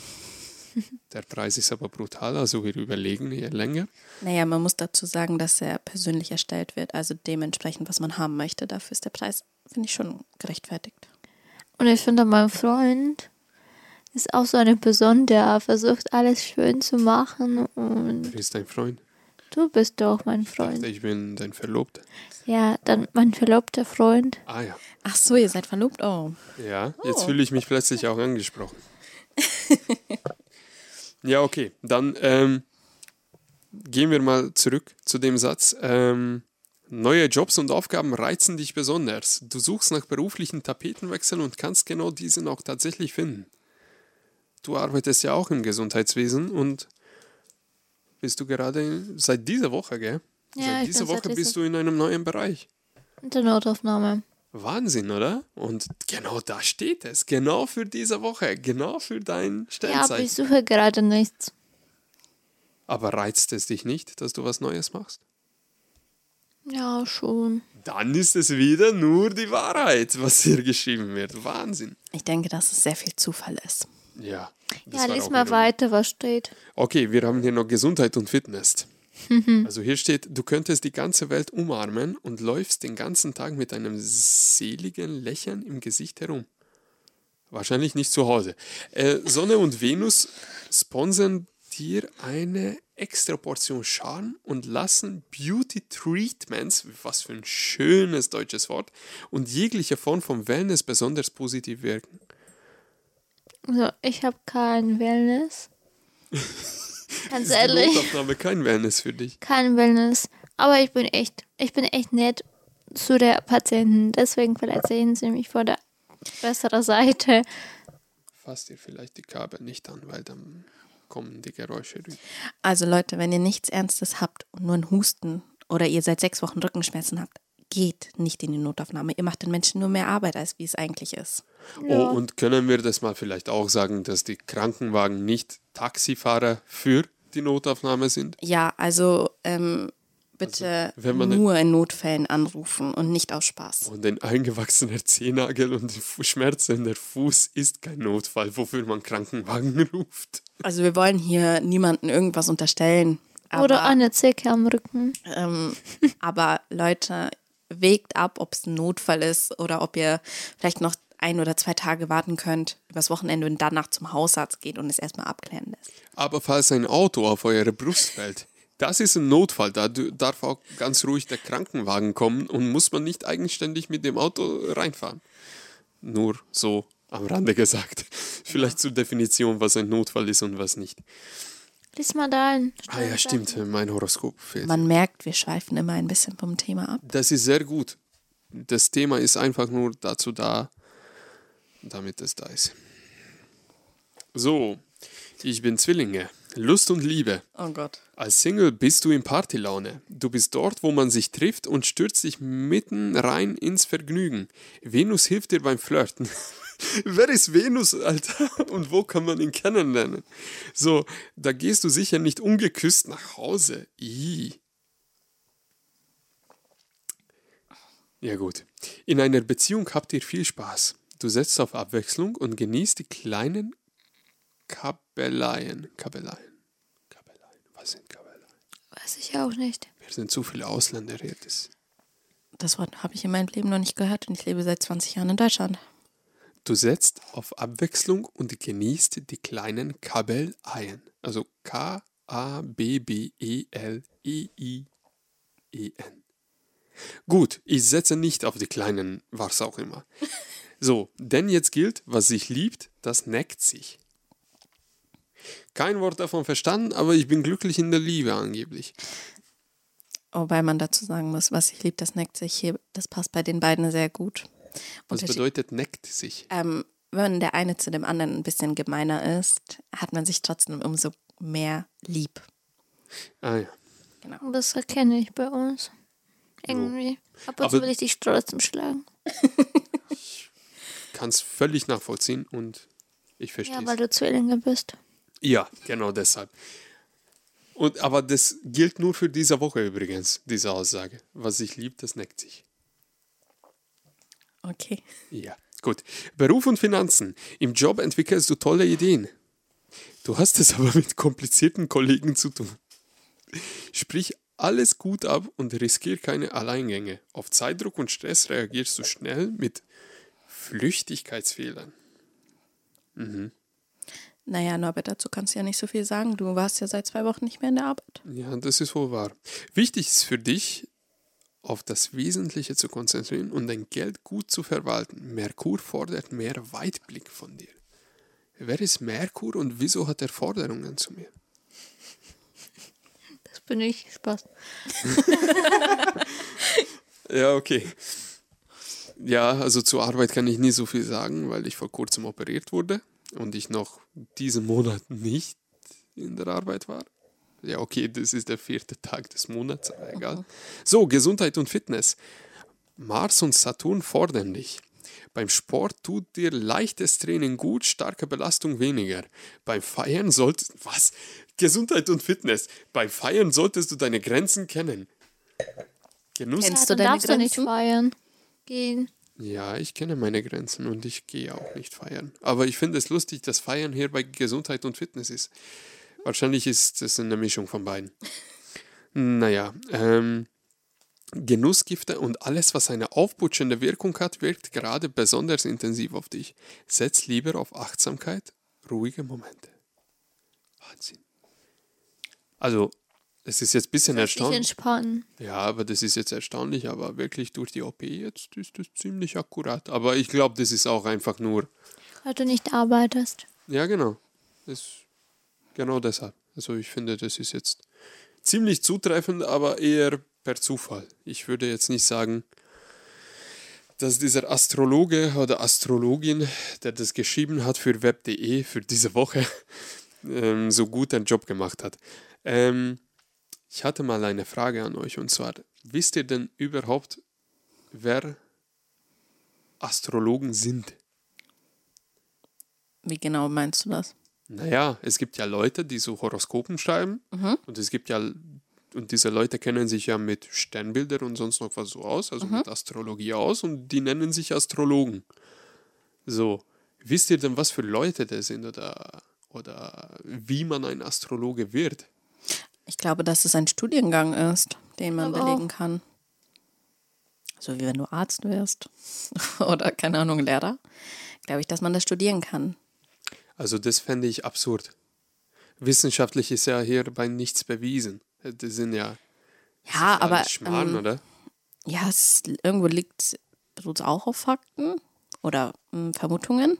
Der Preis ist aber brutal, also wir überlegen hier länger. Naja, man muss dazu sagen, dass er persönlich erstellt wird, also dementsprechend, was man haben möchte. Dafür ist der Preis, finde ich, schon gerechtfertigt. Und ich finde, mein Freund ist auch so eine Person, der versucht, alles schön zu machen. Und Wer ist dein Freund? du bist doch mein Ich dachte, Freund. ich bin dein Verlobter. Ja, dann mein verlobter Freund. Ah ja. Ach so, ihr seid verlobt? Oh. Ja, jetzt Oh. fühle ich mich plötzlich auch angesprochen. ja, okay. Dann ähm, gehen wir mal zurück zu dem Satz. Ähm, neue Jobs und Aufgaben reizen dich besonders. Du suchst nach beruflichen Tapetenwechseln und kannst genau diesen auch tatsächlich finden. Du arbeitest ja auch im Gesundheitswesen und bist du gerade seit dieser Woche, gell? Ja, seit dieser seit Woche dieser- bist du in einem neuen Bereich. In der Notaufnahme. Wahnsinn, oder? Und genau da steht es. Genau für diese Woche. Genau für dein Ja, aber ich Sternzeichen. suche gerade nichts. aber reizt es dich nicht, dass du was Neues machst? Ja, schon. Dann ist es wieder nur die Wahrheit, was hier geschrieben wird. Wahnsinn. Ich denke, dass es sehr viel Zufall ist. Ja. Ja, lies mal weiter, was steht. Okay, wir haben hier noch Gesundheit und Fitness. Also hier steht, du könntest die ganze Welt umarmen und läufst den ganzen Tag mit einem seligen Lächeln im Gesicht herum. Wahrscheinlich nicht zu Hause. Äh, Sonne und Venus sponsern dir eine extra Portion Charme und lassen Beauty Treatments, was für ein schönes deutsches Wort, und jegliche Form von Wellness besonders positiv wirken. Also, ich habe kein Wellness. Ganz Ist die ehrlich, Notaufnahme kein Wellness für dich? kein Wellness. Aber ich bin echt, ich bin echt nett zu der Patienten. Deswegen vielleicht sehen sie mich vor der besseren Seite. Fass dir vielleicht die Kabel nicht an, weil dann kommen die Geräusche rüber. Also Leute, wenn ihr nichts Ernstes habt und nur einen Husten oder ihr seit sechs Wochen Rückenschmerzen habt, geht nicht in die Notaufnahme. Ihr macht den Menschen nur mehr Arbeit, als wie es eigentlich ist. Ja. Oh, und können wir das mal vielleicht auch sagen, dass die Krankenwagen nicht Taxifahrer für die Notaufnahme sind? Ja, also ähm, bitte Also, wenn man- nur in Notfällen anrufen und nicht aus Spaß. Und ein eingewachsener Zehnagel und Fu- schmerzender Fuß ist kein Notfall, wofür man Krankenwagen ruft. Also wir wollen hier niemanden irgendwas unterstellen. Aber, Oder eine Zecke am Rücken. ähm, aber Leute, wägt ab, ob es ein Notfall ist oder ob ihr vielleicht noch ein oder zwei Tage warten könnt übers Wochenende und danach zum Hausarzt geht und es erstmal abklären lässt. Aber falls ein Auto auf eure Brust fällt, das ist ein Notfall. Da darf auch ganz ruhig der Krankenwagen kommen und muss man nicht eigenständig mit dem Auto reinfahren. Nur so am Rande gesagt. Vielleicht zur Definition, was ein Notfall ist und was nicht. Lies mal dein. Ah ja, stimmt, mein Horoskop fehlt. Man merkt, wir schweifen immer ein bisschen vom Thema ab. Das ist sehr gut. Das Thema ist einfach nur dazu da, damit es da ist. So, ich bin Zwillinge. Lust und Liebe. Oh Gott. Als Single bist du in Partylaune. Du bist dort, wo man sich trifft und stürzt dich mitten rein ins Vergnügen. Venus hilft dir beim Flirten. Wer ist Venus, Alter? Und wo kann man ihn kennenlernen? So, da gehst du sicher nicht ungeküsst nach Hause. Ih. Ja gut. In einer Beziehung habt ihr viel Spaß. Du setzt auf Abwechslung und genießt die kleinen Kabeleien. Kabeleien. Kabeleien. Was sind Kabeleien? Weiß ich auch nicht. Wir sind zu viele Ausländer hier. Das. Das Wort habe ich in meinem Leben noch nicht gehört und ich lebe seit 20 Jahren in Deutschland. Du setzt auf Abwechslung und genießt die kleinen Kabeleien. Also K-A-B-B-E-L-E-I-E-N. Gut, ich setze nicht auf die kleinen, was auch immer. So, denn jetzt gilt, was sich liebt, das neckt sich. Kein Wort davon verstanden, aber ich bin glücklich in der Liebe angeblich. Wobei man dazu sagen muss, was ich liebe, das neckt sich hier, das passt bei den beiden sehr gut. Was bedeutet neckt sich? ähm, wenn der eine zu dem anderen ein bisschen gemeiner ist, hat man sich trotzdem umso mehr lieb. Ah ja. Und das erkenne ich bei uns. Irgendwie. Ab und zu will ich dich trotzdem schlagen. Kann es völlig nachvollziehen und ich verstehe Ja, weil du Zwillinge bist. Ja, genau deshalb. Und, aber das gilt nur für diese Woche übrigens, diese Aussage. Was sich liebt, das neckt sich. Okay. Ja, gut. Beruf und Finanzen. Im Job entwickelst du tolle Ideen. Du hast es aber mit komplizierten Kollegen zu tun. Sprich alles gut ab und riskier keine Alleingänge. Auf Zeitdruck und Stress reagierst du schnell mit Flüchtigkeitsfehlern. Naja, Norbert, dazu kannst du ja nicht so viel sagen. Du warst ja seit zwei Wochen nicht mehr in der Arbeit. Ja, das ist wohl wahr. Wichtig ist für dich, auf das Wesentliche zu konzentrieren und dein Geld gut zu verwalten. Merkur fordert mehr Weitblick von dir. Wer ist Merkur und wieso hat er Forderungen zu mir? Das bin ich. Spaß. Ja, okay. Ja, also zur Arbeit kann ich nie so viel sagen, weil ich vor kurzem operiert wurde und ich noch diesen Monat nicht in der Arbeit war. Ja, okay, das ist der vierte Tag des Monats, aber egal. So, Gesundheit und Fitness. Mars und Saturn fordern dich. Beim Sport tut dir leichtes Training gut, starke Belastung weniger. Beim Feiern solltest was? Gesundheit und Fitness. Beim Feiern solltest du deine Grenzen kennen. Genuss Kennst Ja, du deine darfst du nicht Grenzen? feiern. Gehen. Ja, ich kenne meine Grenzen und ich gehe auch nicht feiern. Aber ich finde es lustig, dass Feiern hier bei Gesundheit und Fitness ist. Wahrscheinlich ist es eine Mischung von beiden. Naja, ähm, Genussgifte und alles, was eine aufputschende Wirkung hat, wirkt gerade besonders intensiv auf dich. Setz lieber auf Achtsamkeit, ruhige Momente. Wahnsinn. Also, es ist jetzt ein bisschen erstaunlich. entspannen. Ja, aber das ist jetzt erstaunlich, aber wirklich durch die OP jetzt ist das ziemlich akkurat. Aber ich glaube, das ist auch einfach nur, Weil du nicht arbeitest. ja genau, das, genau deshalb. Also ich finde, das ist jetzt ziemlich zutreffend, aber eher per Zufall. Ich würde jetzt nicht sagen, dass dieser Astrologe oder Astrologin, der das geschrieben hat für web.de für diese Woche, ähm, so gut einen Job gemacht hat. Ähm, ich hatte mal eine Frage an euch und zwar, wisst ihr denn überhaupt, wer Astrologen sind? Wie genau meinst du das? Naja, es gibt ja Leute, die so Horoskopen schreiben und es gibt ja, und diese Leute kennen sich ja mit Sternbildern und sonst noch was so aus, also mit Astrologie aus und die nennen sich Astrologen. So, wisst ihr denn, was für Leute das sind oder, oder wie man ein Astrologe wird? Ich glaube, dass es ein Studiengang ist, den man belegen kann. So wie wenn du Arzt wirst oder, keine Ahnung, Lehrer. Glaube ich, dass man das studieren kann. Also das fände ich absurd. Wissenschaftlich ist ja hierbei nichts bewiesen. Das sind ja Ja, aber Schmarrn, ähm, oder? ja, es, irgendwo liegt es auch auf Fakten oder ähm, Vermutungen.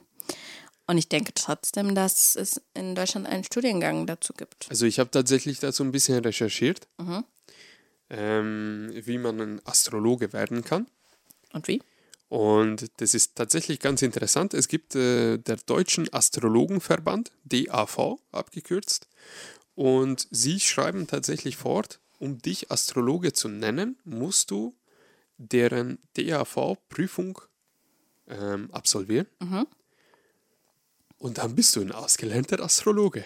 Und ich denke trotzdem, dass es in Deutschland einen Studiengang dazu gibt. Also ich habe tatsächlich dazu ein bisschen recherchiert, ähm, wie man ein Astrologe werden kann. Und wie? Und das ist tatsächlich ganz interessant. Es gibt äh, der Deutschen Astrologenverband, DAV abgekürzt. Und sie schreiben tatsächlich fort, um dich Astrologe zu nennen, musst du deren DAV-Prüfung ähm, absolvieren. Und dann bist du ein ausgelernter Astrologe.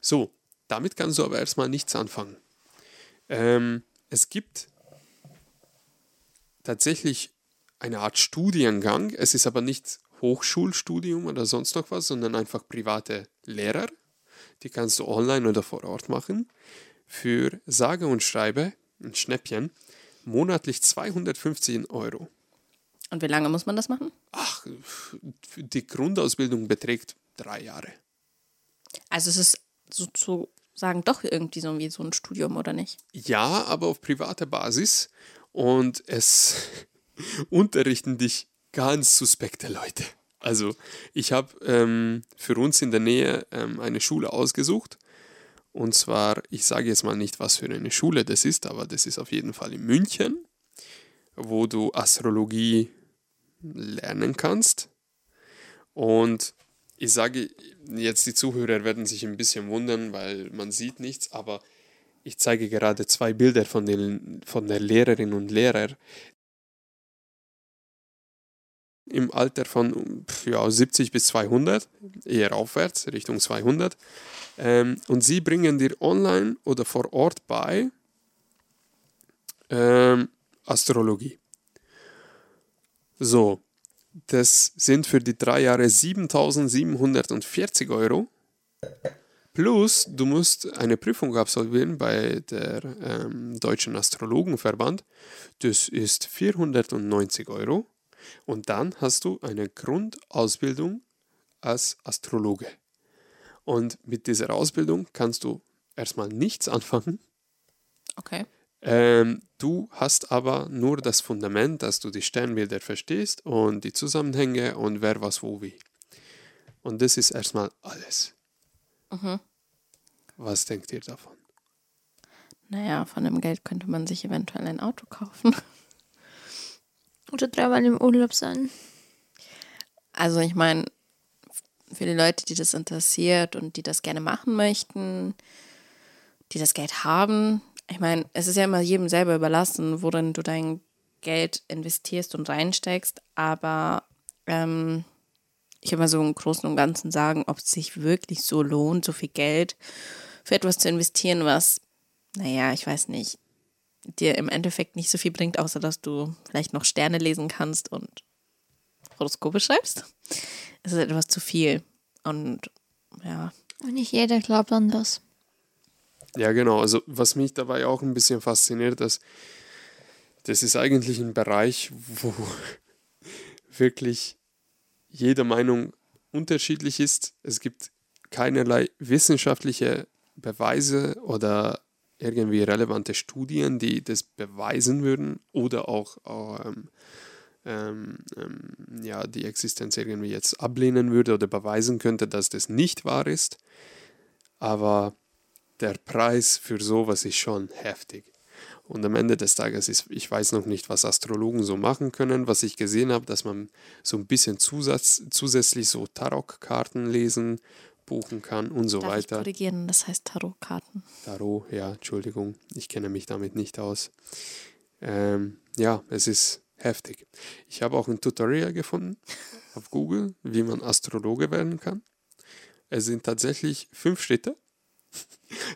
So, damit kannst du aber erstmal nichts anfangen. Ähm, es gibt tatsächlich eine Art Studiengang. Es ist aber nicht Hochschulstudium oder sonst noch was, sondern einfach private Lehrer. Die kannst du online oder vor Ort machen. Für sage und schreibe, ein Schnäppchen, monatlich 215 Euro. Und wie lange muss man das machen? Ach, die Grundausbildung beträgt drei Jahre. Also es ist sozusagen doch irgendwie so wie so ein Studium, oder nicht? Ja, aber auf privater Basis. Und es unterrichten dich ganz suspekte Leute. Also ich habe ähm, für uns in der Nähe ähm, eine Schule ausgesucht. Und zwar, ich sage jetzt mal nicht, was für eine Schule das ist, aber das ist auf jeden Fall in München, wo du Astrologie lernen kannst. Und ich sage jetzt, die Zuhörer werden sich ein bisschen wundern, weil man sieht nichts, aber ich zeige gerade zwei Bilder von, den, von der Lehrerin und Lehrer im Alter von ja, 70 bis 200, eher aufwärts, Richtung 200. Ähm, und sie bringen dir online oder vor Ort bei ähm, Astrologie. So, das sind für die drei Jahre 7740 Euro. Plus, du musst eine Prüfung absolvieren bei der ähm, Deutschen Astrologenverband. Das ist 490 Euro. Und dann hast du eine Grundausbildung als Astrologe. Und mit dieser Ausbildung kannst du erstmal nichts anfangen. Okay. Ähm, du hast aber nur das Fundament, dass du die Sternbilder verstehst und die Zusammenhänge und wer was wo wie. Und das ist erstmal alles. Was denkt ihr davon? Naja, von dem Geld könnte man sich eventuell ein Auto kaufen. Oder dreimal im Urlaub sein. Also ich meine, für die Leute, die das interessiert und die das gerne machen möchten, die das Geld haben, ich meine, es ist ja immer jedem selber überlassen, worin du dein Geld investierst und reinsteckst, aber ähm, ich mal so im Großen und Ganzen sagen, ob es sich wirklich so lohnt, so viel Geld für etwas zu investieren, was, naja, ich weiß nicht, dir im Endeffekt nicht so viel bringt, außer dass du vielleicht noch Sterne lesen kannst und Horoskope schreibst. Es ist etwas zu viel. Und ja, Und nicht jeder glaubt an das. Ja, genau. Also was mich dabei auch ein bisschen fasziniert, dass das ist eigentlich ein Bereich, wo wirklich jede Meinung unterschiedlich ist. Es gibt keinerlei wissenschaftliche Beweise oder irgendwie relevante Studien, die das beweisen würden oder auch, ähm, ähm, ähm, ja, die Existenz irgendwie jetzt ablehnen würde oder beweisen könnte, dass das nicht wahr ist. Aber der Preis für sowas ist schon heftig. Und am Ende des Tages ist, ich weiß noch nicht, was Astrologen so machen können. Was ich gesehen habe, dass man so ein bisschen Zusatz, zusätzlich so Tarotkarten lesen, buchen kann und so darf ich weiter. korrigieren, das heißt Tarotkarten. Tarot, ja, Entschuldigung, ich kenne mich damit nicht aus. Ähm, ja, es ist heftig. Ich habe auch ein Tutorial gefunden auf Google, wie man Astrologe werden kann. Es sind tatsächlich fünf Schritte.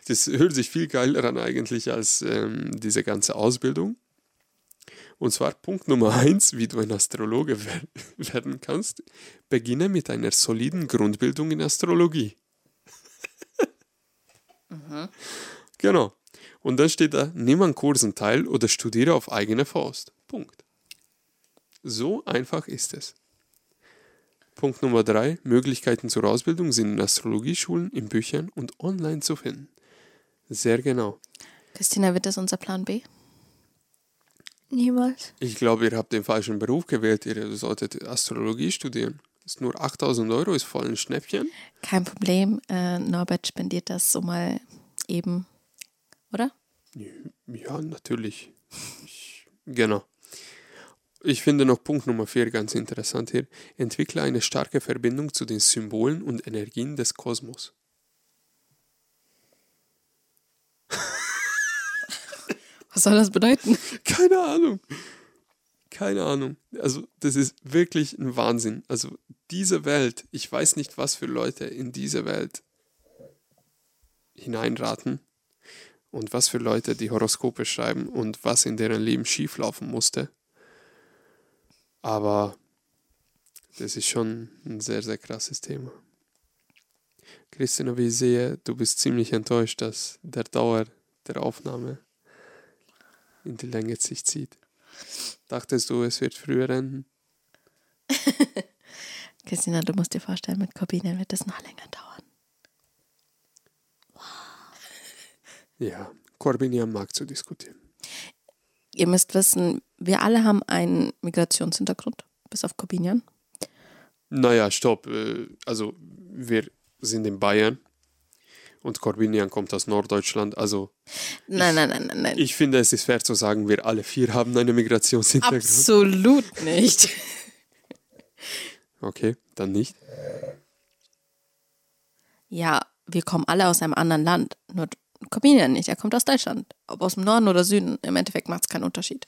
Das hört sich viel geiler an eigentlich als ähm, diese ganze Ausbildung. Und zwar Punkt Nummer eins, wie du ein Astrologe wer werden kannst. Beginne mit einer soliden Grundbildung in Astrologie. Genau. Und dann steht da, nimm an Kursen teil oder studiere auf eigene Faust. Punkt. So einfach ist es. Punkt Nummer drei, Möglichkeiten zur Ausbildung sind in Astrologieschulen, in Büchern und online zu finden. Sehr genau. Christina, wird das unser Plan B? Niemals. Ich glaube, ihr habt den falschen Beruf gewählt. Ihr solltet Astrologie studieren. Ist nur 8000 Euro, ist voll ein Schnäppchen. Kein Problem. Äh, Norbert spendiert das so mal eben, oder? Ja, natürlich. Ich, genau. Ich finde noch Punkt Nummer 4 ganz interessant hier. Entwickle eine starke Verbindung zu den Symbolen und Energien des Kosmos. Was soll das bedeuten? Keine Ahnung. Keine Ahnung. Also, das ist wirklich ein Wahnsinn. Also, diese Welt, ich weiß nicht, was für Leute in diese Welt hineinraten und was für Leute die Horoskope schreiben und was in deren Leben schieflaufen musste. Aber das ist schon ein sehr, sehr krasses Thema. Christina, wie ich sehe, du bist ziemlich enttäuscht, dass der Dauer der Aufnahme in die Länge sich zieht. Dachtest du, es wird früher enden? Christina, du musst dir vorstellen, mit Corbinian wird das noch länger dauern. Ja, Corbinian mag zu diskutieren. Ihr müsst wissen, wir alle haben einen Migrationshintergrund, bis auf Corbinian. Naja, stopp. äh, Also, wir sind in Bayern und Corbinian kommt aus Norddeutschland. Also, Nein, nein, nein, nein, nein. ich finde, es ist fair zu sagen, wir alle vier haben einen Migrationshintergrund. Absolut nicht. Okay, dann nicht. Ja, wir kommen alle aus einem anderen Land. Nur Corbinian nicht. Er kommt aus Deutschland. Ob aus dem Norden oder Süden, im Endeffekt macht es keinen Unterschied.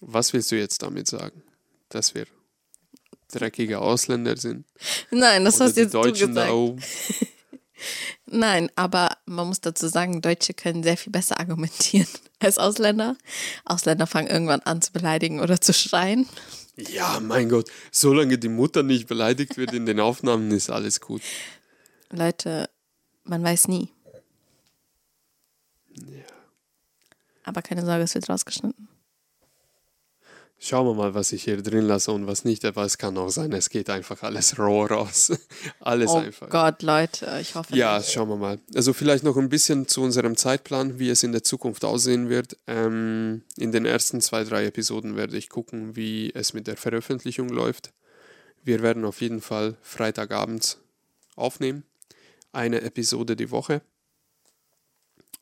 Was willst du jetzt damit sagen? Dass wir dreckige Ausländer sind? Nein, das Oder hast jetzt du Deutschen da gesagt. oben? Nein, aber man muss dazu sagen, Deutsche können sehr viel besser argumentieren als Ausländer. Ausländer fangen irgendwann an zu beleidigen oder zu schreien. Ja, mein Gott. Solange die Mutter nicht beleidigt wird in den Aufnahmen, ist alles gut. Leute, man weiß nie. Aber keine Sorge, es wird rausgeschnitten. Schauen wir mal, was ich hier drin lasse und was nicht. Aber es kann auch sein, es geht einfach alles roh raus. alles Oh einfach. Gott, Leute, ich hoffe. Ja, nicht. schauen wir mal. Also vielleicht noch ein bisschen zu unserem Zeitplan, wie es in der Zukunft aussehen wird. Ähm, in den ersten zwei, drei Episoden werde ich gucken, wie es mit der Veröffentlichung läuft. Wir werden auf jeden Fall Freitagabends aufnehmen. Eine Episode die Woche.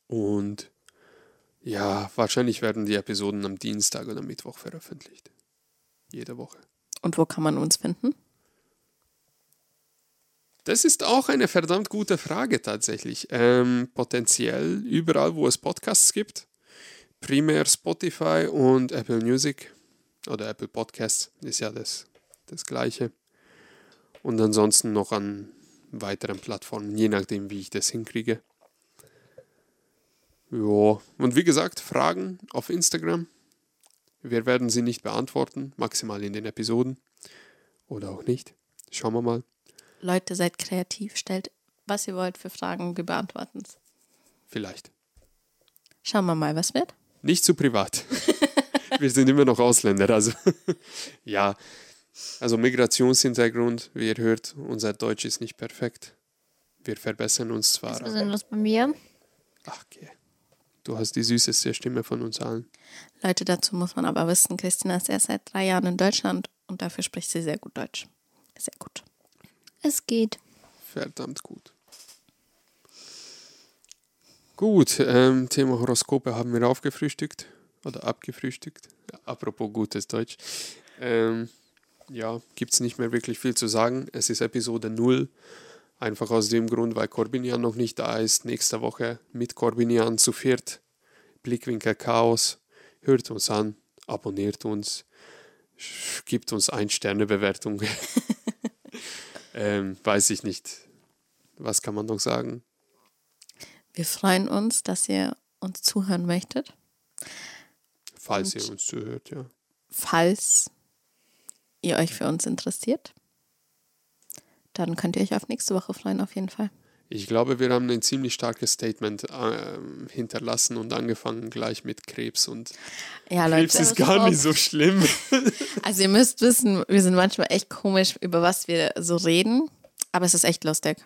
Und ja, wahrscheinlich werden die Episoden am Dienstag oder Mittwoch veröffentlicht. Jede Woche. Und wo kann man uns finden? Das ist auch eine verdammt gute Frage tatsächlich. Ähm, potenziell überall, wo es Podcasts gibt. Primär Spotify und Apple Music oder Apple Podcasts ist ja das, das gleiche. Und ansonsten noch an weiteren Plattformen, je nachdem, wie ich das hinkriege. Ja, und wie gesagt, Fragen auf Instagram. Wir werden sie nicht beantworten, maximal in den Episoden. Oder auch nicht. Schauen wir mal. Leute, seid kreativ. Stellt, was ihr wollt für Fragen. Wir beantworten es. Vielleicht. Schauen wir mal, was wird. Nicht zu privat. wir sind immer noch Ausländer. Also ja, also Migrationshintergrund, wie ihr hört, unser Deutsch ist nicht perfekt. Wir verbessern uns zwar. Was ist denn los bei mir? Ach, okay. Du hast die süßeste Stimme von uns allen. Leute, dazu muss man aber wissen, Christina ist erst seit drei Jahren in Deutschland und dafür spricht sie sehr gut Deutsch. Sehr gut. Es geht. Verdammt gut. Gut, ähm, Thema Horoskope haben wir aufgefrühstückt oder abgefrühstückt. Ja, apropos gutes Deutsch. Ähm, ja, gibt es nicht mehr wirklich viel zu sagen. Es ist Episode 0. Einfach aus dem Grund, weil Corbinian noch nicht da ist. Nächste Woche mit Corbinian zu viert. Blickwinkel Chaos. Hört uns an, abonniert uns, gibt uns ein Sterne Bewertung. ähm, weiß ich nicht. Was kann man noch sagen? Wir freuen uns, dass ihr uns zuhören möchtet. Falls Und- ihr uns zuhört, ja. Falls ihr euch für uns interessiert, dann könnt ihr euch auf nächste Woche freuen, auf jeden Fall. Ich glaube, wir haben ein ziemlich starkes Statement ähm, hinterlassen und angefangen gleich mit Krebs. Und Ja, Krebs Leute. ist gar nicht so schlimm. Also ihr müsst wissen, wir sind manchmal echt komisch, über was wir so reden, aber es ist echt lustig.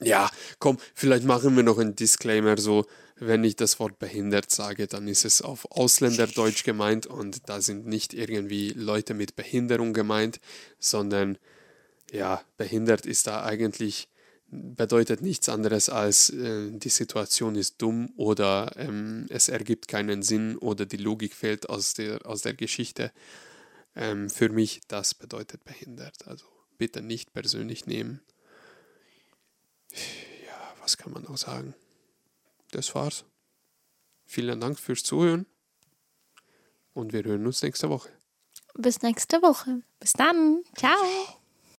Ja, komm, vielleicht machen wir noch einen Disclaimer, so, wenn ich das Wort behindert sage, dann ist es auf Ausländerdeutsch gemeint und da sind nicht irgendwie Leute mit Behinderung gemeint, sondern ja, behindert ist da eigentlich, bedeutet nichts anderes als äh, die Situation ist dumm oder ähm, es ergibt keinen Sinn oder die Logik fehlt aus der, aus der Geschichte. Ähm, für mich, das bedeutet behindert. Also bitte nicht persönlich nehmen was kann man noch sagen? Das war's. Vielen Dank fürs Zuhören und wir hören uns nächste Woche. Bis nächste Woche. Bis dann. Ciao.